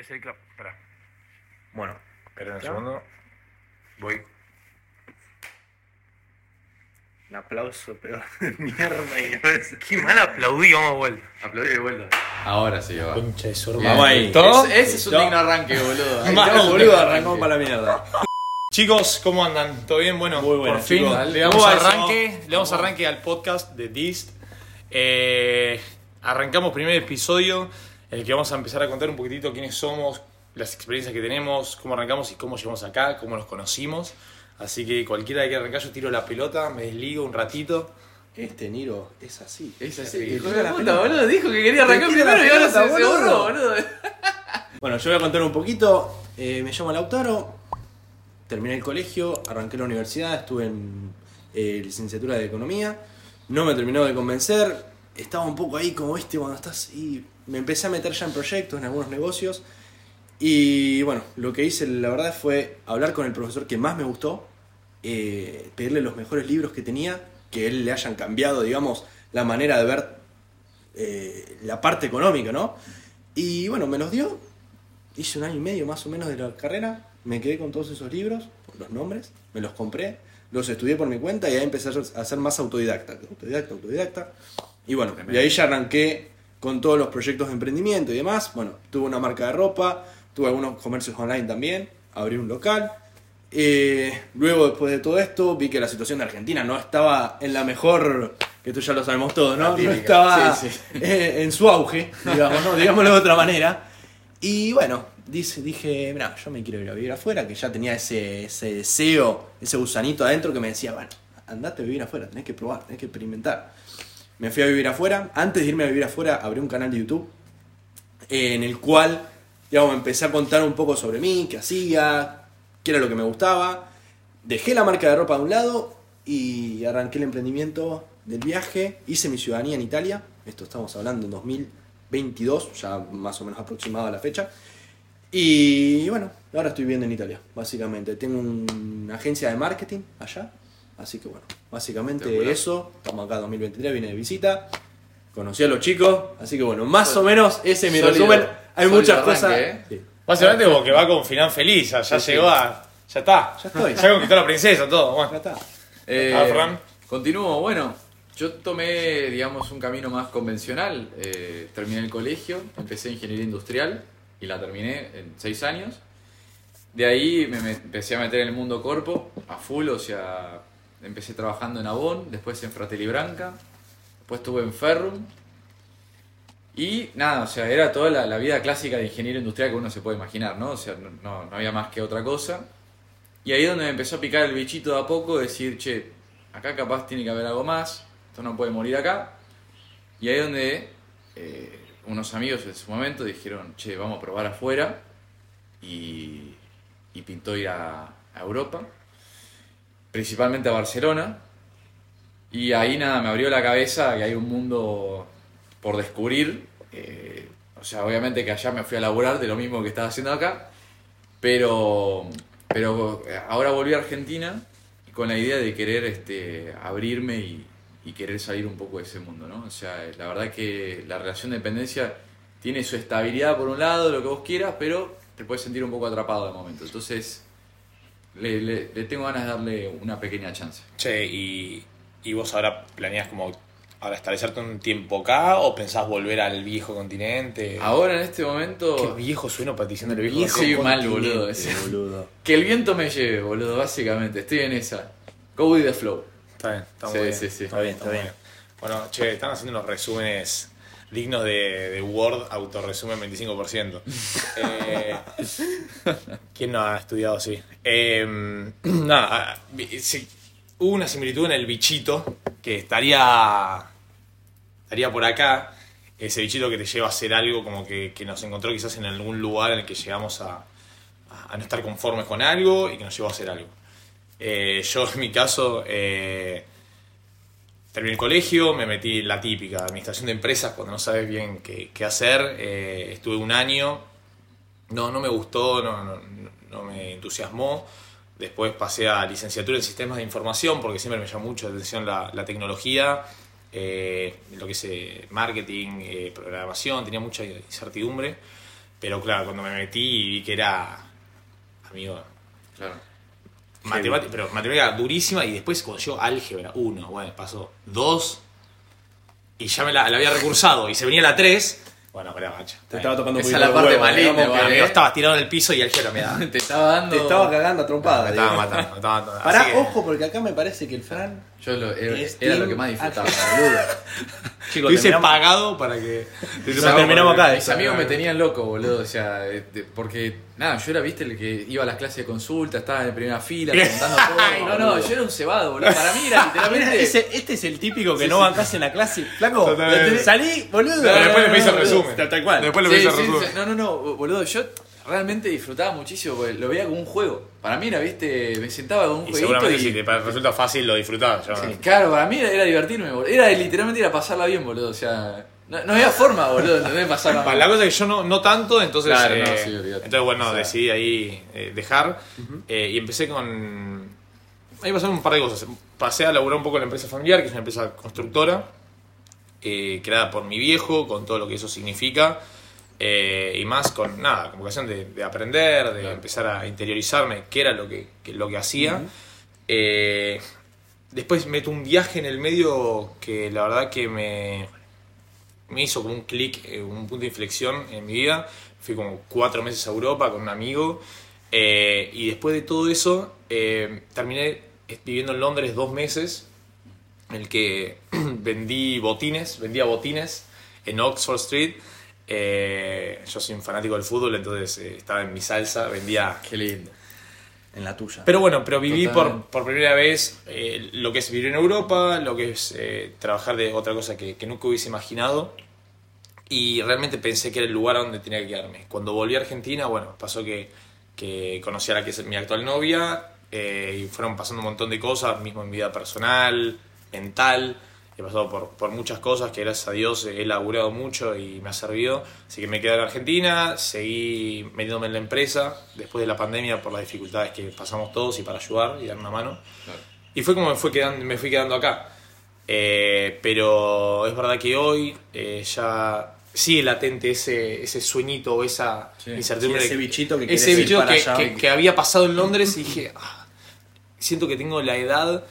voy a hacer clap. Espera. Bueno, Espera un segundo. Voy. un aplauso peor de mierda. Qué mal aplaudí, vamos de vuelta. Aplaudí de vuelta. Ahora sí, va. Concha de Bien. hermano. ahí. ¿Todo? Ese, ese es un No. digno arranque, boludo. Ahí boludo, arrancamos arranque. para la mierda. Chicos, ¿cómo andan? ¿Todo bien? Bueno, Muy bueno, por fin chicos. le damos ¿Cómo va eso? arranque, le damos arranque al podcast de Dist. Eh, arrancamos primer episodio en el que vamos a empezar a contar un poquitito quiénes somos, las experiencias que tenemos, cómo arrancamos y cómo llegamos acá, cómo nos conocimos. Así que cualquiera que arrancar, yo tiro la pelota, me desligo un ratito. Este Niro es así. Es así, Te de la puta, boludo. Dijo que quería arrancar Te primero y ahora se, se borró, boludo. Bueno, yo voy a contar un poquito. Eh, me llamo Lautaro, terminé el colegio, arranqué la universidad, estuve en eh, licenciatura de Economía. No me terminó de convencer, estaba un poco ahí como viste cuando estás y me empecé a meter ya en proyectos, en algunos negocios. Y bueno, lo que hice la verdad fue hablar con el profesor que más me gustó, eh, pedirle los mejores libros que tenía, que él le hayan cambiado, digamos, la manera de ver eh, la parte económica, ¿no? Y bueno, me los dio, hice un año y medio más o menos de la carrera, me quedé con todos esos libros, los nombres, me los compré, los estudié por mi cuenta y ahí empecé a ser más autodidacta, autodidacta, autodidacta. Y bueno, y ahí ya arranqué con todos los proyectos de emprendimiento y demás. Bueno, tuve una marca de ropa, tuve algunos comercios online también, abrí un local. Eh, luego, después de todo esto, vi que la situación de Argentina no estaba en la mejor, que esto ya lo sabemos todos, ¿no? No estaba Sí, sí. eh, en su auge, digamos, ¿no? Digámoslo de otra manera. Y bueno, dice, dije, mira, yo me quiero ir a vivir afuera, que ya tenía ese, ese deseo, ese gusanito adentro que me decía, bueno, andate a vivir afuera, tenés que probar, tenés que experimentar. Me fui a vivir afuera. Antes de irme a vivir afuera, abrí un canal de YouTube eh, en el cual, digamos, empecé a contar un poco sobre mí, qué hacía, qué era lo que me gustaba. Dejé la marca de ropa de un lado y arranqué el emprendimiento del viaje. Hice mi ciudadanía en Italia. Esto estamos hablando en 2022, ya más o menos aproximado a la fecha. Y bueno, ahora estoy viviendo en Italia, básicamente. Tengo una agencia de marketing allá. Así que bueno, básicamente eso. Estamos acá 2023, vine de visita. Conocí a los chicos. Así que bueno, más o menos ese es mi Sólido, resumen. Hay sólido muchas arranque, cosas. ¿eh? Sí. Básicamente como que va con final feliz, ya, ya sí. llegó a... Ya está. Ya estoy. Ya conquistó a la princesa, todo. Ya Bueno. está. Eh, Ah, Fran. Continúo, bueno. Yo tomé, digamos, un camino más convencional. Eh, terminé el colegio, empecé ingeniería industrial y la terminé en seis años. De ahí me, me- empecé a meter en el mundo corpo, a full, o sea, empecé trabajando en Avon, después en Fratelli Branca, después estuve en Ferrum. Y nada, o sea, era toda la, vida clásica de ingeniero industrial que uno se puede imaginar, ¿no? O sea, no, había más que otra cosa. Y ahí es donde me empezó a picar el bichito de a poco, decir, che, acá capaz tiene que haber algo más, esto no puede morir acá. Y ahí es donde eh, unos amigos en su momento dijeron, che, vamos a probar afuera. Y, pintó ir a Europa, principalmente a Barcelona. Y ahí nada, me abrió la cabeza que hay un mundo por descubrir. eh, o sea, obviamente que allá me fui a laburar de lo mismo que estaba haciendo acá. Pero, pero ahora volví a Argentina con la idea de querer este, abrirme y, y querer salir un poco de ese mundo, ¿no? O sea, la verdad que la relación de dependencia tiene su estabilidad por un lado, lo que vos quieras, pero te puedes sentir un poco atrapado de momento. Entonces, le, le- le tengo ganas de darle una pequeña chance. Che, y, y vos ahora planeas como ahora establecerte un tiempo acá o pensás volver al viejo continente? Ahora en este Qué momento, viejo sueno para diciendo el viejo, Viejo continente. mal, boludo, que el viento me lleve, boludo, básicamente. Estoy en esa. Go with the flow. Está bien, está Sí, muy bien. sí, sí. Está bien, está bien. Bueno, che, están haciendo unos resúmenes dignos de, de Word, autorresumen 25%. eh, ¿Quién no ha estudiado así? Eh, nada, ah, sí, hubo una similitud en el bichito que estaría, estaría por acá. Ese bichito que te lleva a hacer algo como que, que nos encontró quizás en algún lugar en el que llegamos a, a no estar conformes con algo y que nos llevó a hacer algo. Eh, yo en mi caso eh, terminé el colegio, me metí en la típica, administración de empresas, cuando no sabes bien qué, qué hacer. eh, estuve un año, no, no me gustó, no, no, me entusiasmó. Después pasé a licenciatura en sistemas de información porque siempre me llamó mucho la atención la, la tecnología, eh, lo que es eh, marketing, programación, tenía mucha incertidumbre. Pero claro, cuando me metí vi que era, amigo, Claro. Matemática, pero matemática durísima y después cuando llegó álgebra 1, bueno, pasó 2 y ya me la, la había recursado y se venía la 3, bueno, pará, macho. Te estaba tocando Esa muy es la parte ¿eh? estaba tirado en el piso y álgebra me da. Te estaba dando. Te estaba cagando a trompada. Me estaba matando, me estaba matando. Pará, que- ojo, porque acá me parece que el Fran Yo lo, era, lo que más disfrutaba. boludo. Chicos, Te hubiese terminamos- pagado para que. te Nos terminamos acá, Mis amigos me tenían loco, boludo. O sea, de- porque, nada, yo era, viste, el que iba a las clases de consulta, estaba en primera fila, preguntando todo. Ay, no, no, boludo. yo era un cebado, boludo. Para mí era mira, literalmente. ese- este es el típico que no bancás en la clase. Flaco, salí, boludo. Pero después le pedís el resumen. Tal, cual. Después le Sí, pedís el sí, resumen. sí. No, no, no, boludo. Yo realmente disfrutaba muchísimo porque lo veía como un juego. Para mí era, viste, me sentaba con un Y seguramente y. si te resulta fácil lo disfrutás. yo- Sí, Claro, para mí era, era divertirme, boludo. Era literalmente era pasarla bien, boludo. O sea, no, no había forma, boludo, ¿entendés? Pasarla Pa- mal. La cosa es que yo no, no tanto, entonces. Claro, eh, no, sí, entonces, bueno, O sea- decidí ahí eh, dejar. eh, y empecé con. Ahí pasaron un par de cosas. Pasé a laburar un poco en la empresa familiar, que es una empresa constructora, eh, creada por mi viejo, con todo lo que eso significa. Eh, y más con nada, con vocación de, de aprender, de Claro. empezar a interiorizarme qué era lo que, que- lo que hacía. Eh, después meto un viaje en el medio que la verdad que me, me hizo como un clic, eh, un punto de inflexión en mi vida. Fui como cuatro meses a Europa con un amigo eh, y después de todo eso terminé viviendo en Londres dos meses en el que vendí botines, vendía botines en Oxford Street. Eh, yo soy un fanático del fútbol, entonces eh, estaba en mi salsa, vendía Qué lindo. En la tuya. pero bueno, pero viví por, por primera vez eh, lo que es vivir en Europa, lo que es eh, trabajar de otra cosa que, que nunca hubiese imaginado. Y realmente pensé que era el lugar a donde tenía que quedarme. Cuando volví a Argentina, bueno, pasó que, que conocí a la que es mi actual novia eh, y fueron pasando un montón de cosas, mismo en mi vida personal, mental. He pasado por, por muchas cosas que gracias a Dios he laburado mucho y me ha servido. Así que me quedé en Argentina, seguí metiéndome en la empresa después de la pandemia por las dificultades que pasamos todos y para ayudar y dar una mano. Claro. Y fue como me, fue quedando, me fui quedando acá. Eh, pero es verdad que hoy eh, ya sigue latente ese, ese sueñito o esa Sí. incertidumbre. Sí, ese bichito que ese bichito que había pasado en Londres y dije, "Ah, siento que tengo la edad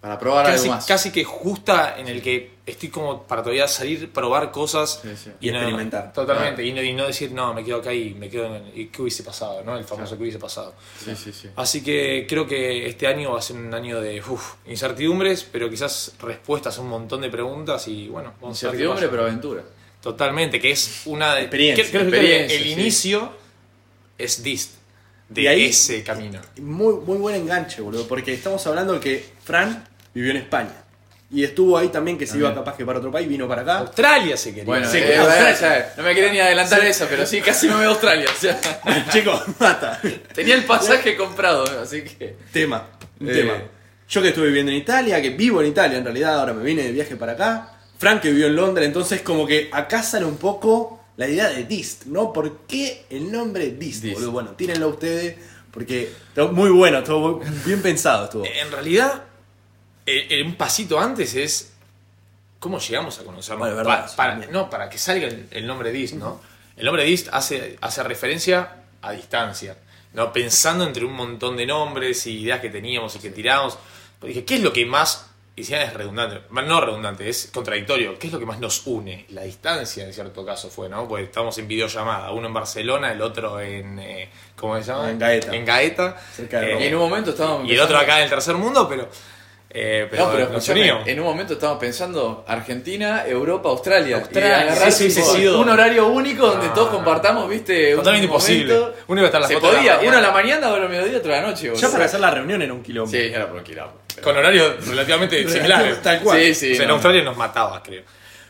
Para probar casi, algo más. casi que justa en el que estoy como para todavía salir, probar cosas Sí, sí. Y no- experimentar. totalmente. Y, no, y no decir, no, me quedo acá y me quedo en. ¿Y qué hubiese pasado? ¿no? El famoso que hubiese pasado. Sí, sí, sí. Así que creo que este año va a ser un año de uf, incertidumbres, pero quizás respuestas a un montón de preguntas y bueno, vamos a ver qué Incertidumbre, pero aventura. Totalmente, que es una de. Experiencia. creo- creo que el sí. inicio es DIST, de ahí- ese camino. Muy, muy buen enganche, boludo. Porque estamos hablando de que Fran vivió en España. Y estuvo ahí también que se iba capaz que para otro país, vino para acá. Australia se quería. Bueno, Sí, eh, claro. bueno, ya, no me quería ni adelantar eso, pero sí, casi me voy a Australia. O sea, Chicos, mata. tenía el pasaje comprado, así que. Tema, un Eh. tema. Yo que estuve viviendo en Italia, que vivo en Italia en realidad, ahora me vine de viaje para acá. Frank que vivió en Londres, entonces como que acá sale un poco la idea de Dist, ¿no? ¿Por qué el nombre Dist? Dist. boludo? Bueno, tírenlo ustedes, porque estuvo muy bueno, estuvo bien pensado. Estuvo. En realidad, eh, eh, un pasito antes es cómo llegamos a conocernos. Bueno, verdad, para, no, para que salga el, el nombre DIST, ¿no? El nombre DIST hace, hace referencia a distancia, ¿no? Pensando entre un montón de nombres y ideas que teníamos y que tiramos. Pues dije, ¿qué es lo que más, y si es redundante, más no redundante, es contradictorio, ¿qué es lo que más nos une? La distancia en cierto caso fue, ¿no? Pues estamos en videollamada, uno en Barcelona, el otro en, eh, ¿cómo se llama? En Gaeta. En Gaeta. Cerca de Eh. Y en un momento estábamos y el otro acá en el tercer mundo, pero. Eh, pero, no, pero escuchame, en un momento estábamos pensando Argentina, Europa, Australia. Australia, y agarrar sí, sí, tipo, sí, sí. un horario único donde Ah. todos compartamos, viste, Totalmente un imposible. momento. Uno iba a estar las Se la podía, mañana. uno a la mañana, otro a mediodía, otro a la noche. Ya para hacer la reunión era un quilombo. Sí, era por quilombo. pero- Con horarios relativamente similares. Tal cual. Sí, sí. o sea, en no. Australia nos mataba, creo.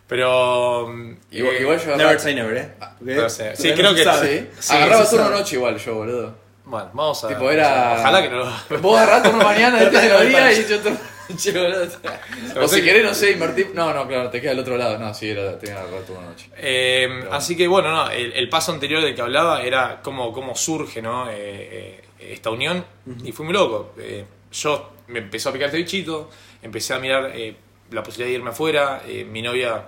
Pero. Igual, eh, igual yo Never agarraba, say never, ¿eh? Porque no sé. Sí, creo que- agarraba turno noche igual yo, boludo. Bueno, vamos a. Tipo, era- Ojalá que no lo. Vos agarrás turno mañana, este de los días y yo turno O si querés, no sé, invertir. No, no, claro, te queda al otro lado. No, sí, era, tenía que agarrar turno noche. Eh, así que bueno, no, el, el paso anterior del que hablaba era cómo, cómo surge ¿no? Eh, eh, esta unión y fui muy loco. Eh, yo me empezó a picar este bichito, empecé a mirar eh, la posibilidad de irme afuera, eh, mi novia,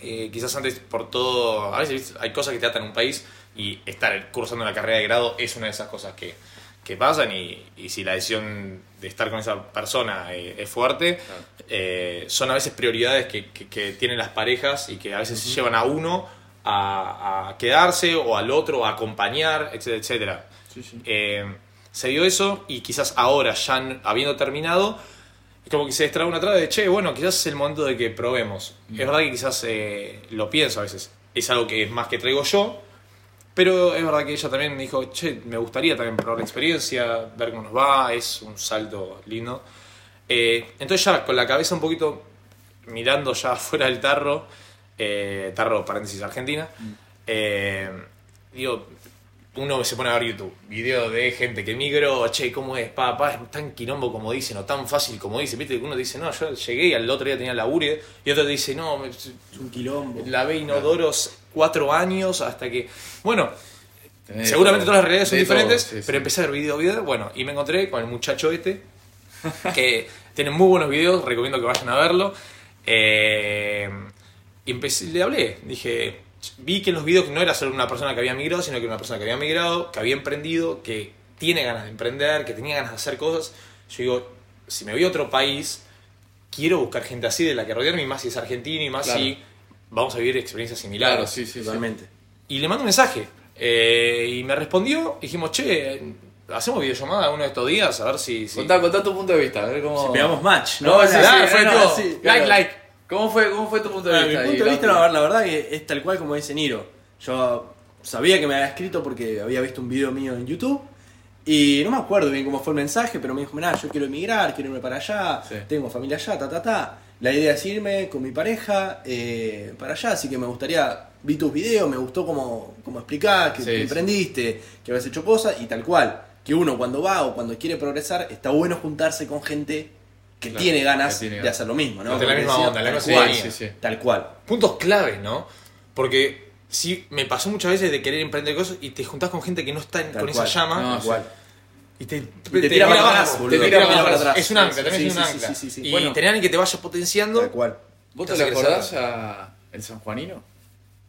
eh, quizás antes por todo, a veces hay cosas que te atan en un país, y estar cursando una carrera de grado es una de esas cosas que, que pasan y, y si la decisión de estar con esa persona eh, es fuerte, Claro. eh, son a veces prioridades que, que- que tienen las parejas y que a veces llevan a uno a, a quedarse o al otro a acompañar, etcétera, etcétera. Sí, sí. Eh, se dio eso y quizás ahora, ya habiendo terminado, es como que se destraba una traba de, che, bueno, quizás es el momento de que probemos. Es verdad que quizás eh, lo pienso a veces, es algo que es más que traigo yo, pero es verdad que ella también me dijo, che, me gustaría también probar la experiencia, ver cómo nos va, es un salto lindo. Eh, entonces ya con la cabeza un poquito mirando ya fuera del tarro, eh, tarro paréntesis Argentina, eh, digo, uno se pone a ver YouTube, video de gente que migró, che, ¿cómo es? Pa, pa, es tan quilombo como dicen, o tan fácil como dicen, viste, que uno dice, no, yo llegué y al otro día tenía laburo, y otro dice, no, me- Es un quilombo. lavé inodoros cuatro años hasta que, bueno, Tenés seguramente todo, todas las realidades son todo, diferentes, sí. pero empecé a ver video, video, bueno, y me encontré con el muchacho este, que tiene muy buenos videos, recomiendo que vayan a verlo. Eh, y empecé, le hablé, dije, vi que en los videos no era solo una persona que había migrado, sino que era una persona que había migrado, que había emprendido, que tiene ganas de emprender, que tenía ganas de hacer cosas. Yo digo, si me voy a otro país, quiero buscar gente así de la que rodearme, y más si es argentino, y más Claro. si vamos a vivir experiencias similares. Claro, sí, sí, sí. Totalmente. Y le mando un mensaje. eh, y me respondió. Dijimos, che, hacemos videollamada uno de estos días a ver si. si- Contá, contá tu punto de vista, a ver cómo... Si pegamos match, No, ¿no? sí, Ah, sí, fue no, tipo, sí, like, claro. like. ¿Cómo fue, ¿Cómo fue tu punto de Bueno, vista? mi punto ahí, de vista, la, la verdad que es tal cual como dice Niro. Yo sabía que me había escrito porque había visto un video mío en YouTube y no me acuerdo bien cómo fue el mensaje, pero me dijo, mirá, yo quiero emigrar, quiero irme para allá, Sí. tengo familia allá, ta, ta, ta. La idea es irme con mi pareja eh, para allá, así que me gustaría, vi tus videos, me gustó como, como explicás, que, Sí, que sí. emprendiste, que habías hecho cosas y tal cual. Que uno cuando va o cuando quiere progresar, está bueno juntarse con gente que Claro, tiene ganas que tiene de hacer lo mismo, ¿no? De la misma decía, onda, la tal misma cual. Sí, sí. Tal cual. Puntos clave, ¿no? Porque sí, me pasó muchas veces de querer emprender cosas y te juntás con gente que no está en- Tal con cual. esa llama. No. Y te, te tira para atrás, abajo, boludo, te te tira para para atrás. Es un ancla, también sí, es un sí, ancla. sí, sí, sí. Y Bueno. tener alguien que te vaya potenciando. Tal cual. ¿Vos Te te acordás a el sanjuanino?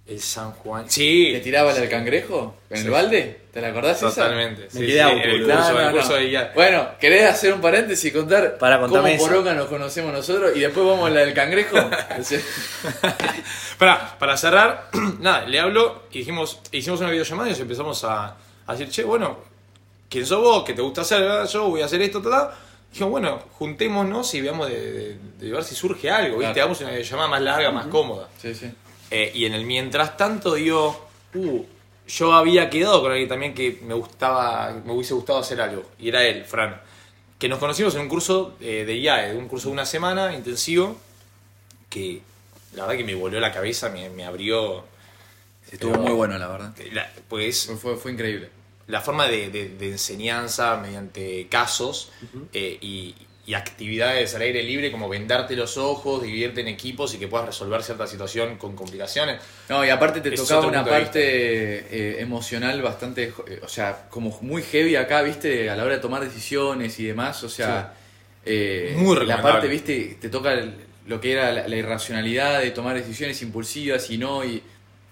El San Juan. Sí. ¿Te tiraba el cangrejo en Sí. el balde? ¿Te la acordás esa? Totalmente. Me sí, quedé sí, auto, en el boludo. curso, No, en no, el curso no. de guía. Bueno, ¿querés hacer un paréntesis y contar Para, cómo esa. poronga nos conocemos nosotros y después vamos a la del cangrejo? Para, para cerrar, nada, le hablo y dijimos, hicimos una videollamada y nos empezamos a, a decir, che, bueno, ¿quién sos vos? ¿Qué te gusta hacer? Ah, Yo voy a hacer esto, tal, tal. Dijimos, bueno, juntémonos y veamos de, de- de ver si surge algo, ¿viste? Claro. Hagamos una videollamada más larga, más cómoda. sí, sí. Eh, y en el mientras tanto, digo, uh, yo había quedado con alguien también que me gustaba, me hubiese gustado hacer algo. Y era él, Fran. Que nos conocimos en un curso eh, de IAE, un curso de una semana intensivo, que la verdad que me volvió la cabeza, me, me abrió. Estuvo Pero- muy bueno, la verdad. la- pues Fue, fue, fue increíble. La forma de, de- de enseñanza mediante casos eh, y, y actividades al aire libre, como vendarte los ojos, dividirte en equipos y que puedas resolver cierta situación con complicaciones. No, y aparte te Es tocaba una parte eh, emocional bastante, eh, o sea, como muy heavy acá, viste, a la hora de tomar decisiones y demás, o sea, eh, Muy la parte, viste, te toca el- lo que era la, la irracionalidad de tomar decisiones impulsivas y no, y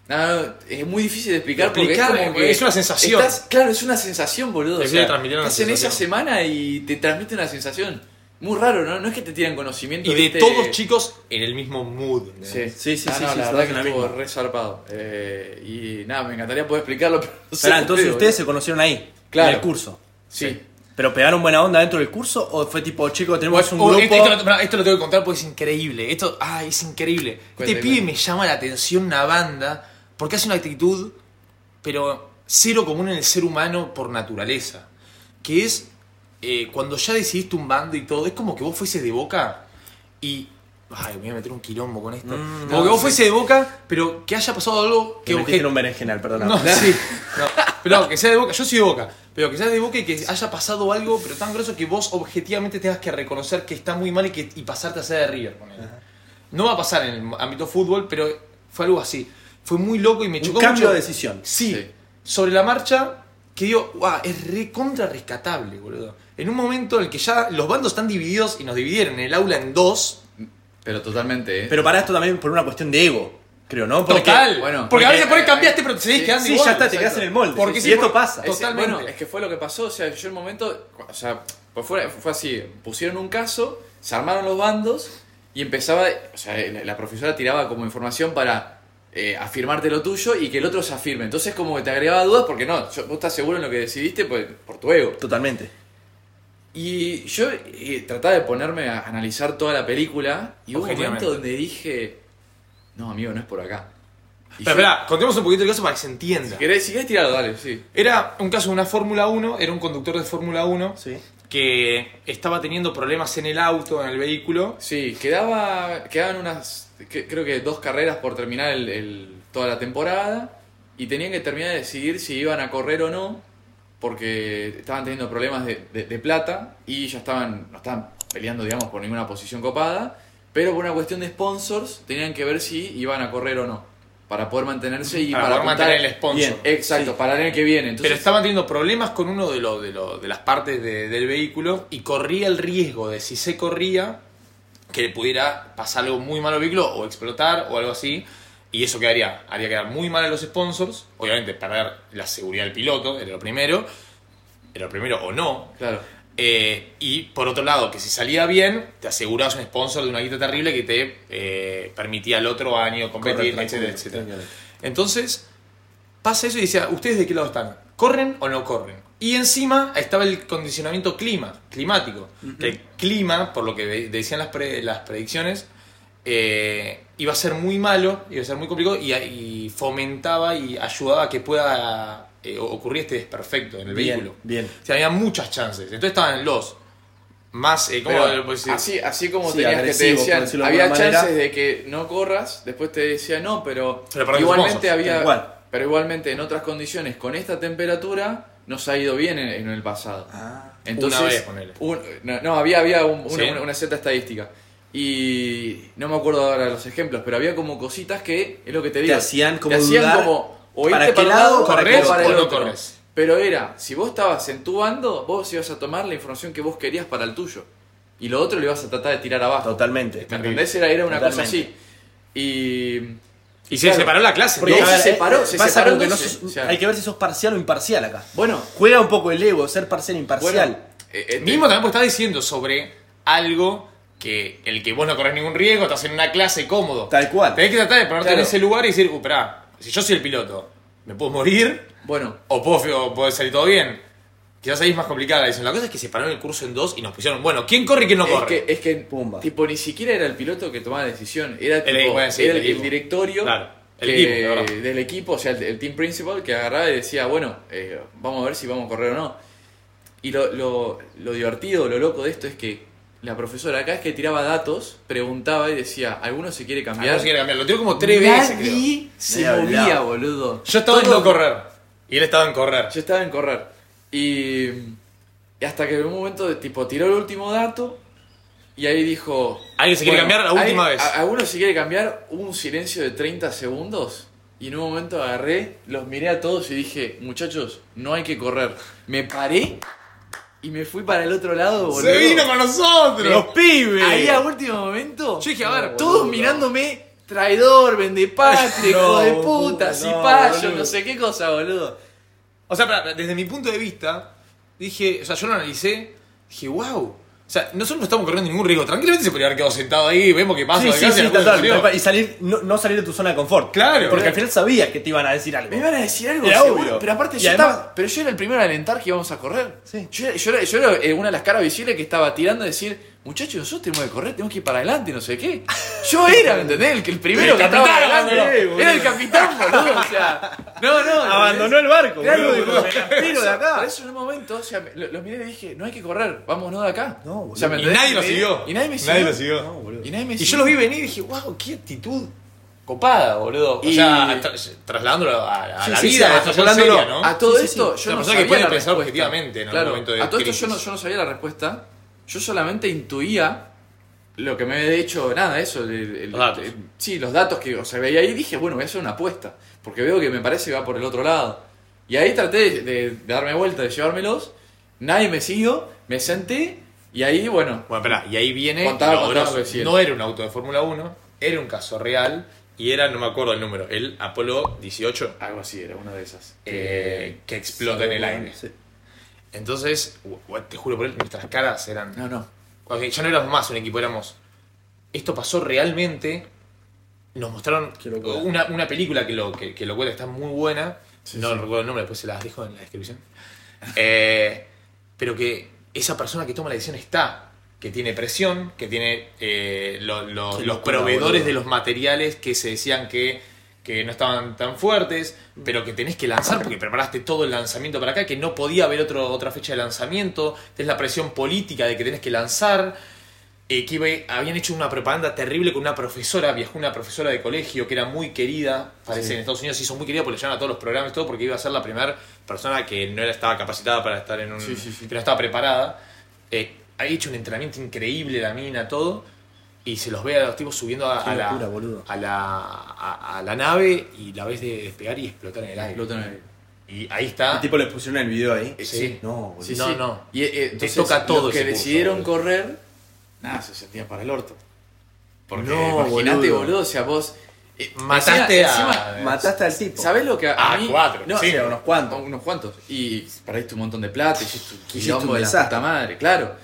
nada, es muy difícil de explicar porque Explicar, es como que es una sensación. estás- claro, es una sensación, boludo. Te o sea, estás en esa semana y te transmite una sensación. Muy raro, ¿no? No es que te tiran conocimiento. Y de todos chicos en el mismo mood. Sí, Sí, sí, Ah, sí, no, sí, la se verdad hacen que la estuvo misma. re zarpado. Eh, y nada, me encantaría poder explicarlo, pero no entonces ustedes se conocieron ahí, Claro. en el curso. Sí. ¿Pero pegaron buena onda dentro del curso o fue tipo, chicos, tenemos un Oh, grupo? esto, esto lo- pará, esto lo tengo que contar porque es increíble. Esto, ah, es increíble. Cuente, este pibe cuente. me llama la atención una banda porque hace una actitud, pero cero común en el ser humano por naturaleza. Que es eh, cuando ya decidiste un bando y todo, es como que vos fueses de boca y. Ay, me voy a meter un quilombo con esto. Mm, como no, que vos sí. fuese de boca, pero que haya pasado algo que Que metiste obje- en un berenjenal, perdón. No, sí. No, pero que sea de boca, yo soy de boca, pero que sea de boca y que haya pasado algo, pero tan grosso que vos objetivamente tengas que reconocer que está muy mal y, que, y pasarte a ser de River. ponele. No va a pasar en el ámbito fútbol, pero fue algo así. Fue muy loco y me Un chocó cambio mucho. de decisión. Sí, Sí. sobre la marcha, que digo, guau, es recontra rescatable, boludo. En un momento en el que ya los bandos están divididos y nos dividieron el aula en dos, Pero totalmente, ¿eh? Pero para esto también por una cuestión de ego. Creo, ¿no? Porque- Total. bueno, porque a veces por ahí cambiaste, pero te seguís Sí, quedando Sí, igual. ya está, te quedas en el molde. Porque y sí, esto por- pasa. Totalmente. bueno, es que fue lo que pasó. O sea, yo el momento. O sea, pues fue, fue así. Pusieron un caso, se armaron los bandos y empezaba. O sea, la, la profesora tiraba como información para eh, afirmarte lo tuyo y que el otro se afirme. Entonces, como que te agregaba dudas porque no, yo- vos estás seguro en lo que decidiste pues, por tu ego. Totalmente. Y yo eh, trataba de ponerme a analizar toda la película y hubo un momento donde dije. No, amigo, no es por acá. Y Pero yo- espera, contemos un poquito el caso para que se entienda. si querés, si querés tirarlo, dale, sí. Era un caso de una Fórmula 1, era un conductor de Fórmula 1 Sí. que estaba teniendo problemas en el auto, en el vehículo. Sí, quedaba, quedaban unas, que- creo que dos carreras por terminar el- el- toda la temporada y tenían que terminar de decidir si iban a correr o no porque estaban teniendo problemas de, de- de plata y ya estaban, no estaban peleando, digamos, por ninguna posición copada, pero por una cuestión de sponsors tenían que ver si iban a correr o no para poder mantenerse y para, para, poder mantener el sponsor. Bien. Exacto, para el año que viene. Entonces, Pero estaban teniendo problemas con uno de, los de, los- de las partes de- del vehículo y corría el riesgo de si se corría que le pudiera pasar algo muy malo al vehículo o explotar o algo así. Y eso quedaría, haría quedar muy mal a los sponsors. Obviamente perder la seguridad del piloto, era lo primero. Era lo primero o no. claro. Eh, y por otro lado, que si salía bien, te asegurabas un sponsor de una guita terrible que te eh, permitía el otro año competir, Correcto, etcétera, etcétera. Entonces, pasa eso y decía, ¿ustedes de qué lado están? ¿Corren o no corren? Y encima estaba el condicionamiento clima, climático. Que el clima, por lo que de- decían las, pre- las predicciones, eh, iba a ser muy malo, iba a ser muy complicado y, y fomentaba y ayudaba a que pueda eh, ocurrir este desperfecto en el Bien, vehículo. bien. O sea, había muchas chances. Entonces estaban los más... Eh, ¿cómo Pero lo decir? así, así como Sí, tenías que te decían, de había chances manera. de que no corras, después te decía no, pero, Pero igualmente había, cual. pero igualmente en otras condiciones con esta temperatura nos ha ido bien en, en el pasado. Ah. Entonces, Una vez, ponele. un- no, no, había, había un- una, Sí. una- una cierta estadística. Y no me acuerdo ahora los ejemplos, pero había como cositas que, es lo que te digo, hacían como te hacían como o para irte qué para lado para o el otro. corres. Pero era, si vos estabas en tu bando, vos ibas a tomar la información que vos querías para el tuyo. Y lo otro lo ibas a tratar de tirar abajo. Totalmente. ¿Me entendés? Era, era una cosa así. Y. Y se Claro. separó la clase. Porque ¿no? se separó, se pasa separó como que no entonces, sos- o sea- hay que ver si sos parcial o imparcial acá. Bueno, Juega un poco el ego, ser parcial o imparcial. bueno. eh, eh, Mismo también porque estás diciendo sobre algo que el que vos no corres ningún riesgo, estás en una clase cómodo. Tal cual. Tenés que tratar de ponerte Claro. en ese lugar y decir, uh, pará, si yo soy el piloto, ¿me puedo morir? Bueno, ¿O puedo, o puede salir todo bien? Quizás ahí es más complicada la decisión. La cosa es que separaron el curso en dos y nos pusieron, bueno, ¿quién corre y quién no es corre? que, es que Pumba. tipo, ni siquiera era el piloto que tomaba la decisión. Era, El- bueno, sí, era el el, equipo. el directorio Claro, el que- equipo, la verdad. del equipo, o sea, el, el team principal, que agarraba y decía, bueno, eh, vamos a ver si vamos a correr o no. Y lo, lo, lo divertido, lo loco de esto es que la profesora, cada vez que tiraba datos, preguntaba y decía, ¿alguno se quiere cambiar? no se quiere cambiar. Lo tiró como tres veces, creo. Se movía, boludo. Yo estaba en Todo- no correr. Y él estaba en correr. Yo estaba en correr. Y, y hasta que en un momento, de, tipo, tiró el último dato y ahí dijo... ¿Alguien se quiere cambiar la última ¿hay- vez? a- ¿Alguno se quiere cambiar? Hubo un silencio de 30 segundos y en un momento agarré, los miré a todos y dije, muchachos, no hay que correr. Me paré y me fui para el otro lado, boludo. ¡Se vino con nosotros! ¡Los pibes! Ahí a último momento, Yo dije, a ver, todos boludo. mirándome, traidor, vendepatria, hijo No, de puta, no, cipayo, no sé qué cosa, boludo. O sea, pará, desde mi punto de vista, dije, o sea, yo lo analicé, dije, wow. O sea, nosotros no estamos corriendo ningún riesgo. Tranquilamente se podría haber quedado sentado ahí, vemos qué pasa. Sí, sí, sí, total. Y salir, no, no salir de tu zona de confort. Claro. Porque al final sabías que te iban a decir algo. Me iban a decir algo, Era seguro, obvio. pero aparte Y yo además- estaba, pero yo era el primero a alentar que íbamos a correr. Sí. Yo, era- yo era, yo era, eh, una de las caras visibles que estaba tirando a decir, muchachos, nosotros tenemos que correr, tenemos que ir para adelante, no sé qué. Yo era, ¿me entendés? El, que- el primero El que estaba capitán, adelante. boludo. Era el capitán, boludo, o sea. No, no. Abandonó el barco. Claro, boludo, boludo. dijo, "Me la tiro de Por acá. eso en un momento, o sea, me- lo- los miré y le dije, no hay que correr, vámonos de acá. No, boludo. O sea, ¿me Y nadie lo Y- siguió. Y nadie me siguió. Nadie lo siguió. No, boludo. Y nadie me Y siguió. yo los vi venir y dije, wow, qué actitud copada, boludo. O Y- sea, tra- trasladándolo a, a Sí, la sí, vida, sí, trasladándolo seria, ¿no? A todo esto, yo no persona que sabía puede pensar objetivamente en algún claro, momento de A todo esto yo no, yo no sabía la respuesta. Yo solamente intuía lo que me había dicho, nada, eso. el- el- Los datos. el- sí, los datos que o sea, veía ahí y dije, bueno, voy a hacer una apuesta. Porque veo que me parece que va por el otro lado. Y ahí traté de, de- de darme vuelta, de llevármelos. Nadie me siguió, me senté y ahí, bueno, Bueno, espera, y ahí viene Contaba, contaba que. No era un auto de Fórmula 1, era un caso real y era, no me acuerdo el número, el Apolo 18, Algo así, era una de esas. eh, que explota en el aire. Sí. Entonces, te juro por él, nuestras caras eran... No, no. Ya no éramos más un equipo, éramos... Esto pasó realmente. Nos mostraron una, una película que lo, que, que lo cuenta, está muy buena. no recuerdo el nombre, después se las dejo en la descripción. Eh, pero que esa persona que toma la decisión está, que tiene presión, que tiene eh, lo- lo- Qué los proveedores de los materiales que se decían que, que no estaban tan fuertes, pero que tenés que lanzar porque preparaste todo el lanzamiento para acá, que no podía haber otro, otra fecha de lanzamiento, tenés la presión política de que tenés que lanzar. eh, que iba- habían hecho una propaganda terrible con una profesora, viajó una profesora de colegio que era muy querida, parece Sí. en Estados Unidos se hizo muy querida porque le a todos los programas y todo, porque iba a ser la primera persona que no era, estaba capacitada para estar en un... Sí, sí, sí. que no estaba preparada. Eh, ha hecho un entrenamiento increíble la mina, todo, y se los ve a los tipos subiendo a, a la, locura, a, la, a, a la nave y la ves de despegar y explotar en el aire. Explota en el aire. Y ahí está. El tipo le pusieron el video ahí. Eh, sí. No, boludo. Sí, No, sí. no. Y, eh, Te entonces, toca todo los que curso, decidieron boludo. correr, nada, se sentían para el orto. Porque No, imagínate, boludo. boludo. o sea, vos... eh, Mataste encima- a... encima, Mataste al tipo. ¿Sabés lo que a, Ah, mí... cuatro. No, Sí. Sí, unos cuantos. unos cuantos. Y perdiste un montón de plata, hiciste un quilombo de la puta madre, claro.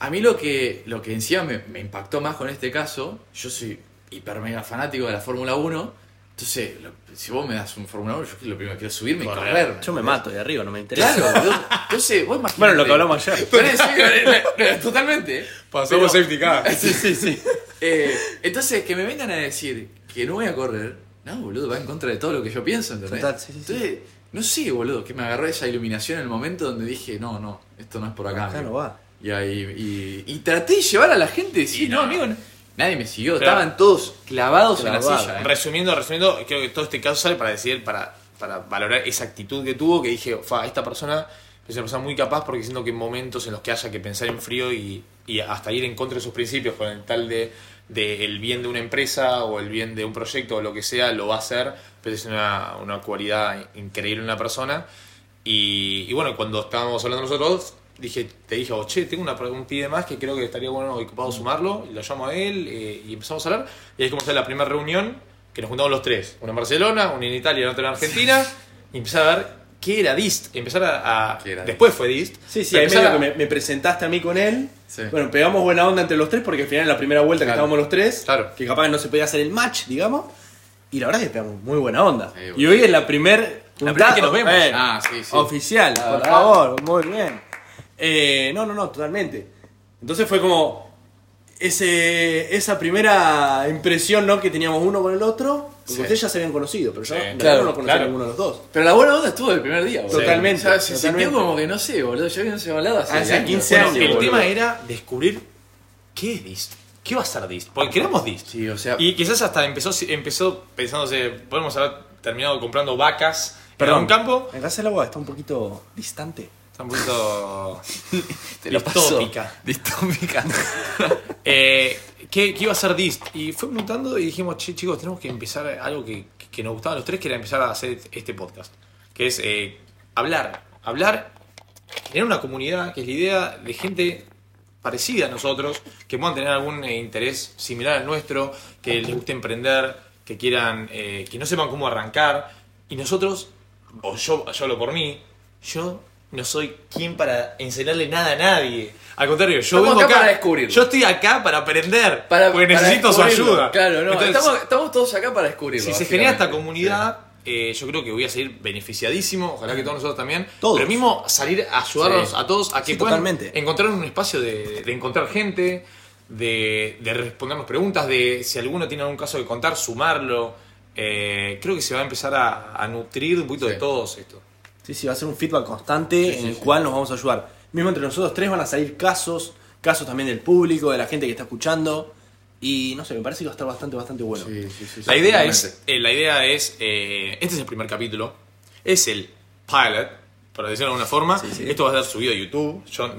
A mí lo que, lo que encima me, me impactó más con este caso, yo soy hiper mega fanático de la Fórmula 1, entonces, lo- si vos me das un Fórmula 1, yo lo primero que quiero es subirme y Correr. correr. Yo me mato de arriba, no me interesa. Claro, entonces vos imaginate. Bueno, lo que hablamos ayer. Pero sí, eh, eh, totalmente. Pasamos Pero- safety car. Sí, sí, sí. Eh, entonces, que me vengan a decir que no voy a correr, no, boludo, va en contra de todo lo que yo pienso, ¿entendés? Total, sí, sí, sí. Entonces, no sé, boludo, que me agarró esa iluminación en el momento donde dije, no, no, esto no es por acá. Acá no va. Y, ahí, y, y traté de llevar a la gente, sí, no, no. amigo, no- nadie me siguió, estaban todos clavados en la silla. ¿eh? Resumiendo, resumiendo, creo que todo este caso sale para decir, para, para valorar esa actitud que tuvo, que dije, fa, esta persona es una persona muy capaz porque siento que en momentos en los que haya que pensar en frío y, y hasta ir en contra de sus principios con el tal de, de el bien de una empresa o el bien de un proyecto o lo que sea, lo va a hacer, pero es una, una cualidad increíble en una persona. Y, y bueno, cuando estábamos hablando nosotros, dije, te dije, oh, che, tengo una, un pide más que creo que estaría bueno y ocupado sumarlo, y lo llamo a él eh, y empezamos a hablar. Y ahí es como fue la primera reunión, que nos juntamos los tres, una en Barcelona, una en Italia y la otra en Argentina, y empezar a ver qué era DIST, empezar a... a- ¿Qué era después fue DIST. Sí, sí, ahí medio a- que me, me presentaste a mí con él. Sí. Bueno, pegamos buena onda entre los tres porque al final en la primera vuelta que Claro. estábamos los tres, Claro. que capaz que no se podía hacer el match, digamos. Y la verdad es que pegamos muy buena onda. Sí, y boludo. hoy es la primer La primera que nos vemos. Ah, sí, sí. Oficial, por favor, muy bien. Eh, no, no, no, totalmente. Entonces fue como ese, esa primera impresión ¿no? que teníamos uno con el otro, porque Sí. ustedes ya se habían conocido, pero yo Sí. no, Claro, no conocía claro. a ninguno de los dos. Pero la buena onda estuvo el primer día, boludo. Totalmente, O sea, se totalmente. sintió como que, no sé, boludo, ya habíamos hablado hace, Hace años. 15 Bueno, años, el boludo. tema era descubrir qué es DIST. ¿Qué va a ser DIST? Porque queremos DIST. Sí, o sea, Y quizás hasta empezó, empezó pensándose, podemos haber terminado comprando vacas Perdón. en un campo. En casa el agua está un poquito distante. Está un poquito te lo pasó. distópica. Distópica. Eh, ¿qué, qué iba a ser DIST? Y fue preguntando y dijimos, che, chicos, tenemos que empezar algo que, que nos gustaba a los tres, que era empezar a hacer este podcast. Que es eh, hablar. Hablar, tener una comunidad, que es la idea de gente parecida a nosotros, que puedan tener algún eh, interés similar al nuestro, que les guste emprender, que quieran, eh, que no sepan cómo arrancar. Y nosotros, o yo, yo hablo por mí, yo no soy quien para enseñarle nada a nadie. Al contrario, yo Estamos vengo acá acá, para descubrirlo. Yo estoy acá para aprender, Para- porque para necesito su ayuda. Claro, no, Entonces, estamos, estamos todos acá para descubrirlo. si se genera esta comunidad, eh, yo creo que voy a seguir beneficiadísimo, ojalá que todos nosotros también. Todos. Pero mismo salir a ayudarlos Sí. a todos a que Sí, puedan totalmente. encontrar un espacio de, de encontrar gente, de, de respondernos preguntas, de si alguno tiene algún caso que contar, sumarlo. Eh, creo que se va a empezar a, a nutrir un poquito Sí. de todos esto. Sí, sí, va a ser un feedback constante Sí, en sí, el sí. cual nos vamos a ayudar. Mismo entre nosotros tres van a salir casos, casos también del público, de la gente que está escuchando. Y no sé, me parece que va a estar bastante, bastante bueno. Sí, sí, sí, La sí, idea es, eh, la idea es, eh, este es el primer capítulo, es el pilot, por decirlo de alguna forma. Sí, sí. Esto va a ser subido a YouTube. Yo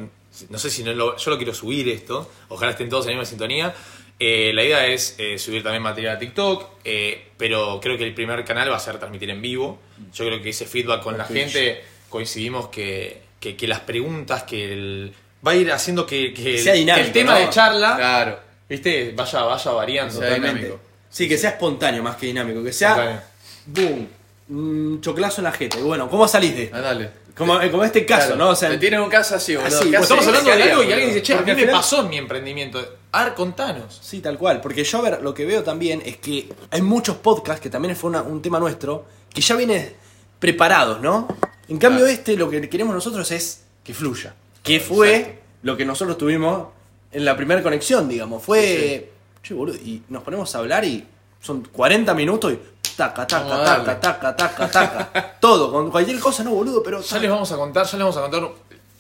no sé si no lo, yo lo quiero subir esto. Ojalá estén todos en la misma sintonía. Eh, la idea es eh, subir también material a TikTok, eh, pero creo que el primer canal va a ser transmitir en vivo. Yo creo que ese feedback con la Twitch. gente coincidimos que, que, que las preguntas, que el, va a ir haciendo que, que el- Sea que dinámico, el tema ¿no? de charla Claro. ¿Viste? Vaya, vaya variando. Sea Totalmente. dinámico. Sí, que sea espontáneo más que dinámico. Que sea. ¡Boom! Un choclazo en la jeta. Y bueno, ¿cómo salís de esto? Ah, dale. Como, eh, como este caso, Claro, ¿no? O sea, te tienen un caso así, boludo. Así, ¿Qué pues Estamos hablando ¿Qué de algo y alguien dice, che, a Porque mí al me pasó en mi emprendimiento. A ver, contanos. Sí, tal cual. Porque yo, a ver, lo que veo también es que hay muchos podcasts, que también fue una- un tema nuestro, que ya vienen preparados, ¿no? En cambio, Claro. este, lo que queremos nosotros es que fluya. Que fue Exacto. lo que nosotros tuvimos en la primera conexión, digamos. Fue. Che, boludo, y nos ponemos a hablar y son 40 minutos y. Taca, taca, taca, taca, taca, taca. Todo, con cualquier cosa, no, boludo, pero. Ya les vamos a contar, ya les vamos a contar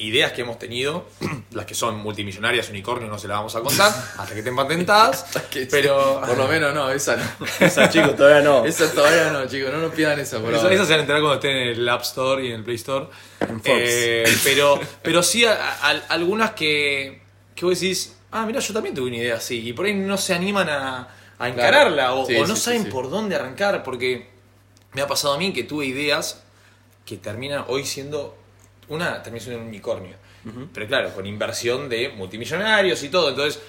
ideas que hemos tenido, las que son multimillonarias, unicornios, no se las vamos a contar, hasta que estén patentadas. Pero Por lo menos no, esa no. Esa, chicos, todavía no. Esa todavía no, chicos. No nos pidan esa por eso se van a enterar cuando estén en el App Store y en el Play Store. En Fox. Eh, pero, pero sí a- a- algunas que, que vos decís, ah, mira, yo también tuve una idea así. Y por ahí no se animan a, a encararla o, Sí, o no sí, saben sí. por dónde arrancar. Porque me ha pasado a mí que tuve ideas que terminan hoy siendo, una termina siendo un unicornio. Pero claro, con inversión de multimillonarios y todo. Entonces,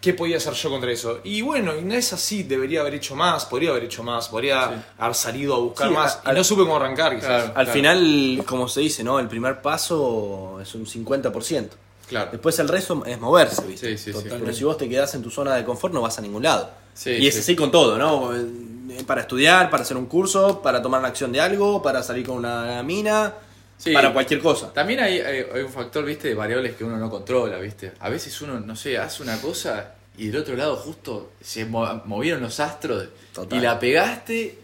¿qué podía hacer yo contra eso? Y bueno, y no es así, debería haber hecho más, podría haber hecho más, podría haber salido a buscar Sí, más. a- y no supe cómo arrancar, quizás. Claro. Al final, como se dice, ¿no? El primer paso es un 50%. Claro. Después el resto es moverse, ¿viste? Sí, sí, sí. Pero si vos te quedás en tu zona de confort, no vas a ningún lado. Sí, y es sí. así con todo, ¿no? Para estudiar, para hacer un curso, para tomar la acción de algo, para salir con una mina, Sí. para cualquier cosa. También hay, hay- hay un factor, viste, de variables que uno no controla, viste. A veces uno, no sé, hace una cosa y del otro lado justo se mo- movieron los astros Total. y la pegaste.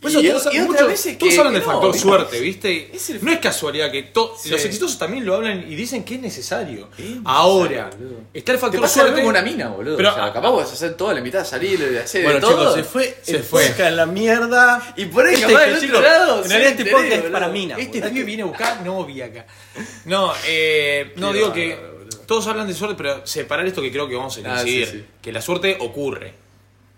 Por y, eso y todos, otras muchos- veces todos que- hablan del no, factor ¿viste? suerte, ¿viste? Es el no es casualidad que to- Sí. los exitosos también lo hablan y dicen que es necesario. Es necesario, Ahora, boludo. está el Te factor pasa lo suerte. una mina, boludo. Pero- o sea, capaz vas a hacer toda la invitada a salir, de hacer Bueno, de todo. chicos, se fue, Se el fue. en la mierda. Y por ahí Este capaz otro chicos, lado. En realidad este podcast es para minas. Este boludo. pibe viene a buscar novia acá. No, eh, no digo que todos hablan de suerte, pero separar esto que creo que vamos a Ah, sí, sí. Que la suerte ocurre,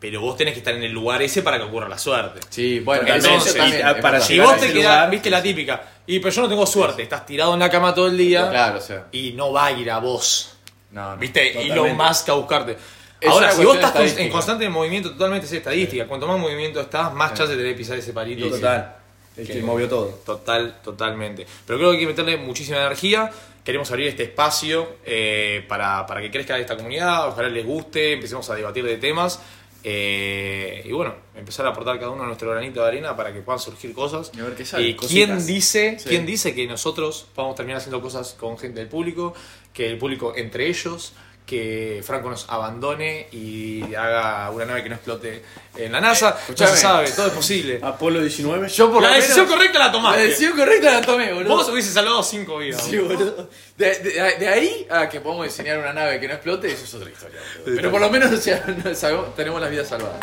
pero vos tenés que estar en el lugar ese para que ocurra la suerte. Sí, bueno, eso también, Y, para. Si vos te quedás, viste la típica, y pero yo no tengo suerte, estás tirado en la cama todo el día Claro, o sea. y no va a ir a vos. No, no. ¿Viste? Totalmente. Elon Musk a buscarte. Es Ahora, si vos estás en constante movimiento, totalmente es estadística. Cuanto más movimiento estás, más chance tenés de pisar ese palito. Total. El que Que- movió todo. Total, totalmente. Pero creo que hay que meterle muchísima energía. Queremos abrir este espacio eh, para, para que crezca esta comunidad. Ojalá les guste, empecemos a debatir de temas. Eh, y bueno, empezar a aportar cada uno nuestro granito de arena para que puedan surgir cosas. Y a ver qué sale, quién dice, Sí. quién dice que nosotros vamos a terminar haciendo cosas con gente del público, que el público entre ellos, que Franco nos abandone y haga una nave que no explote en la NASA. escuchame. se sabe, todo es posible. Apolo 19. Yo por la lo decisión menos- correcta la La tomaste. decisión correcta la tomé, boludo. Vos hubiese salvado cinco vidas. Sí, boludo. De, de- de ahí a que podamos diseñar una nave que no explote, eso es otra historia. boludo. Pero por lo menos o sea, no sabemos- tenemos las vidas salvadas.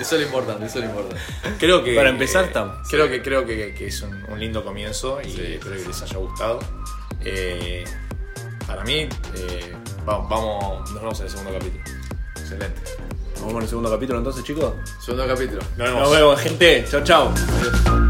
Eso es lo importante, eso es lo importante. Creo que. Para empezar, eh, estamos. Creo que, creo que, que es un, un lindo comienzo y Sí. espero que les haya gustado. Eh, para mí, eh, vamos, vamos, nos vemos en el segundo capítulo. Excelente. Nos vemos en el segundo capítulo entonces, chicos. Segundo capítulo. Nos vemos. Nos vemos, gente. Chao, chao. Adiós.